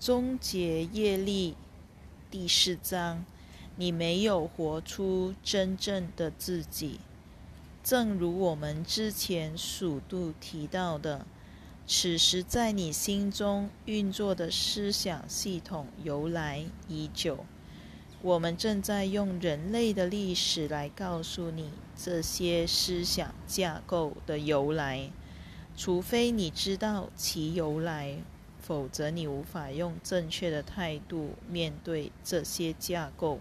终结业力第四章，你没有活出真正的自己。正如我们之前数度提到的，此时在你心中运作的思想系统由来已久。我们正在用人类的历史来告诉你这些思想架构的由来，除非你知道其由来。否则，你无法用正确的态度面对这些架构，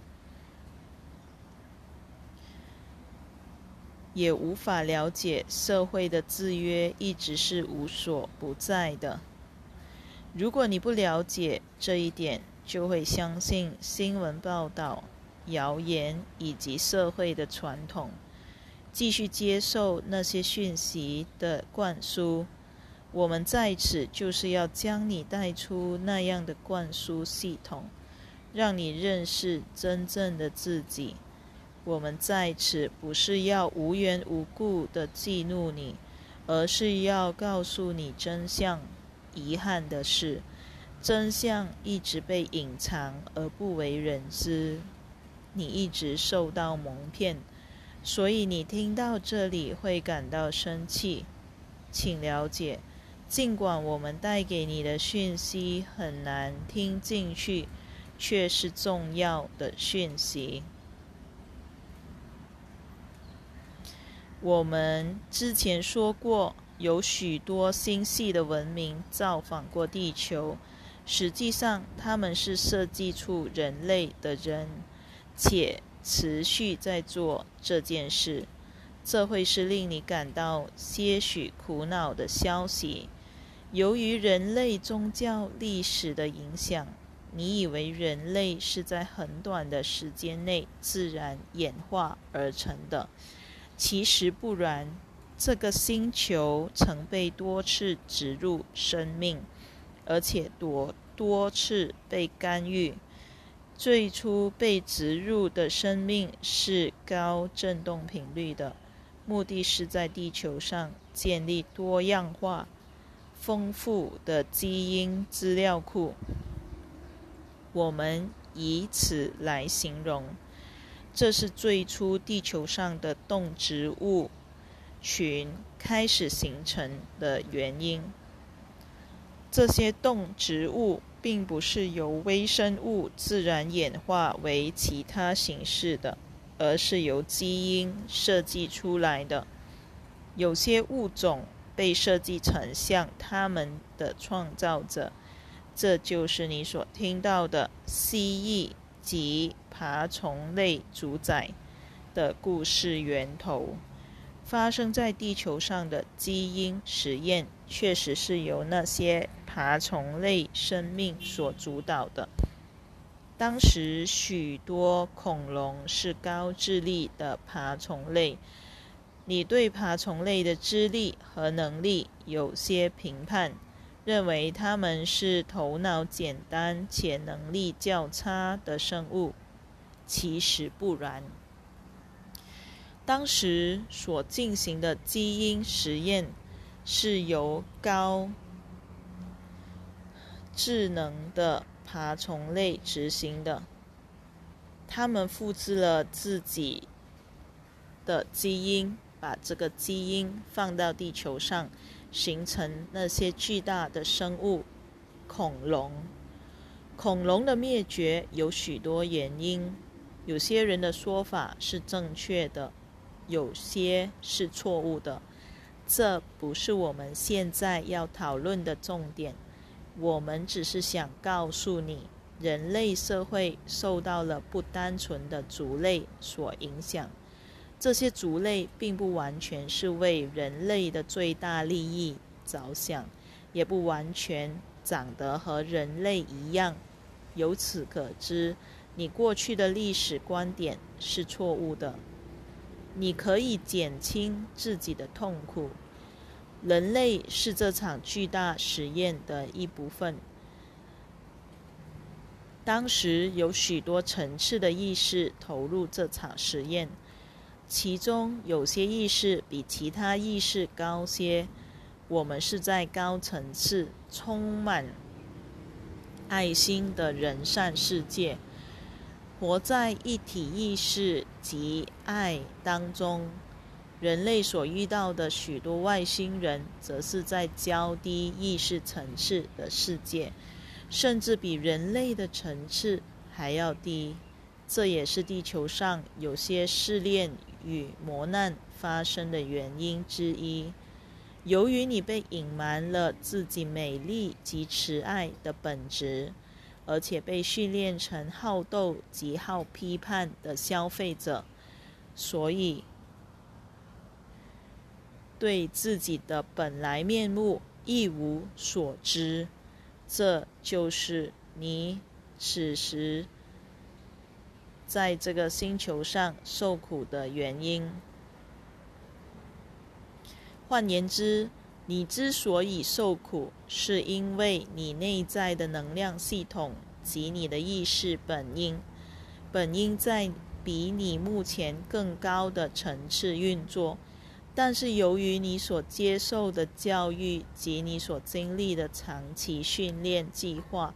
也无法了解社会的制约一直是无所不在的。如果你不了解这一点，就会相信新闻报道、谣言以及社会的传统，继续接受那些讯息的灌输。我们在此就是要将你带出那样的灌输系统，让你认识真正的自己。我们在此不是要无缘无故的激怒你，而是要告诉你真相。遗憾的是，真相一直被隐藏而不为人知，你一直受到蒙骗，所以你听到这里会感到生气。请了解。尽管我们带给你的讯息很难听进去，却是重要的讯息。我们之前说过，有许多星系的文明造访过地球，实际上他们是设计出人类的人，且持续在做这件事。这会是令你感到些许苦恼的消息。由于人类宗教历史的影响，你以为人类是在很短的时间内自然演化而成的，其实不然。这个星球曾被多次植入生命，而且多多次被干预。最初被植入的生命是高振动频率的，目的是在地球上建立多样化。丰富的基因资料库，我们以此来形容，这是最初地球上的动植物群开始形成的原因。这些动植物并不是由微生物自然演化为其他形式的，而是由基因设计出来的。有些物种。被设计成像他们的创造者，这就是你所听到的蜥蜴及爬虫类主宰的故事源头。发生在地球上的基因实验，确实是由那些爬虫类生命所主导的。当时，许多恐龙是高智力的爬虫类。你对爬虫类的智力和能力有些评判，认为它们是头脑简单且能力较差的生物。其实不然。当时所进行的基因实验是由高智能的爬虫类执行的，他们复制了自己的基因。把这个基因放到地球上，形成那些巨大的生物——恐龙。恐龙的灭绝有许多原因，有些人的说法是正确的，有些是错误的。这不是我们现在要讨论的重点。我们只是想告诉你，人类社会受到了不单纯的族类所影响。这些族类并不完全是为人类的最大利益着想，也不完全长得和人类一样。由此可知，你过去的历史观点是错误的。你可以减轻自己的痛苦。人类是这场巨大实验的一部分。当时有许多层次的意识投入这场实验。其中有些意识比其他意识高些，我们是在高层次充满爱心的人善世界，活在一体意识及爱当中。人类所遇到的许多外星人，则是在较低意识层次的世界，甚至比人类的层次还要低。这也是地球上有些试炼与磨难发生的原因之一。由于你被隐瞒了自己美丽及慈爱的本质，而且被训练成好斗及好批判的消费者，所以对自己的本来面目一无所知。这就是你此时。在这个星球上受苦的原因。换言之，你之所以受苦，是因为你内在的能量系统及你的意识本应本应在比你目前更高的层次运作，但是由于你所接受的教育及你所经历的长期训练计划。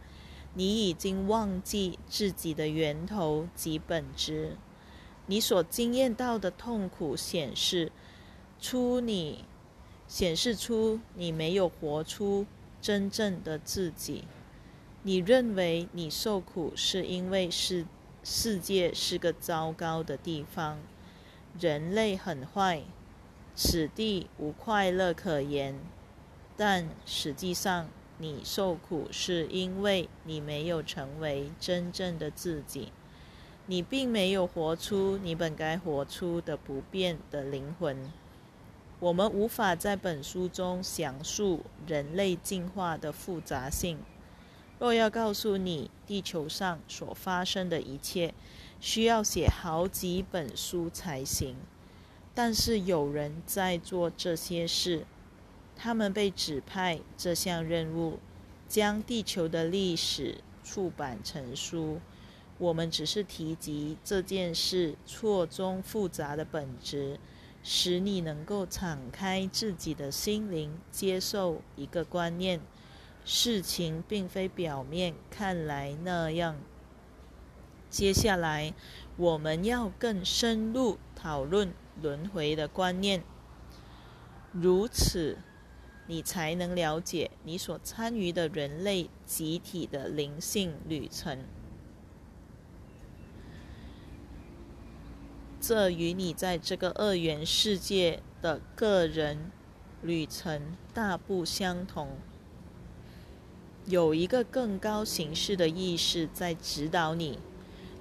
你已经忘记自己的源头及本质，你所经验到的痛苦显示出你显示出你没有活出真正的自己。你认为你受苦是因为世世界是个糟糕的地方，人类很坏，此地无快乐可言，但实际上。你受苦是因为你没有成为真正的自己，你并没有活出你本该活出的不变的灵魂。我们无法在本书中详述人类进化的复杂性。若要告诉你地球上所发生的一切，需要写好几本书才行。但是有人在做这些事。他们被指派这项任务，将地球的历史出版成书。我们只是提及这件事错综复杂的本质，使你能够敞开自己的心灵，接受一个观念：事情并非表面看来那样。接下来，我们要更深入讨论轮回的观念。如此。你才能了解你所参与的人类集体的灵性旅程。这与你在这个二元世界的个人旅程大不相同。有一个更高形式的意识在指导你，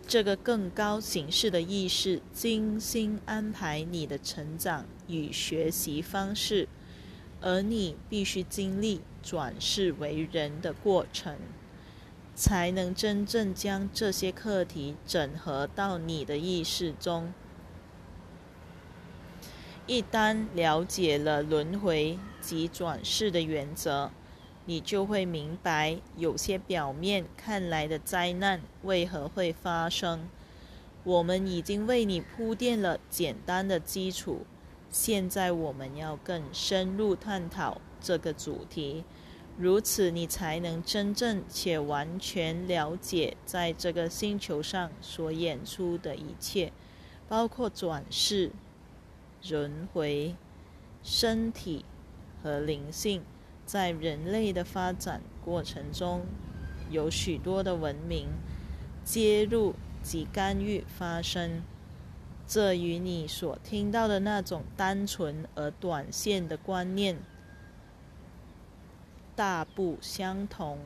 这个更高形式的意识精心安排你的成长与学习方式。而你必须经历转世为人的过程，才能真正将这些课题整合到你的意识中。一旦了解了轮回及转世的原则，你就会明白有些表面看来的灾难为何会发生。我们已经为你铺垫了简单的基础。现在我们要更深入探讨这个主题，如此你才能真正且完全了解在这个星球上所演出的一切，包括转世、轮回、身体和灵性。在人类的发展过程中，有许多的文明介入及干预发生。这与你所听到的那种单纯而短线的观念大不相同。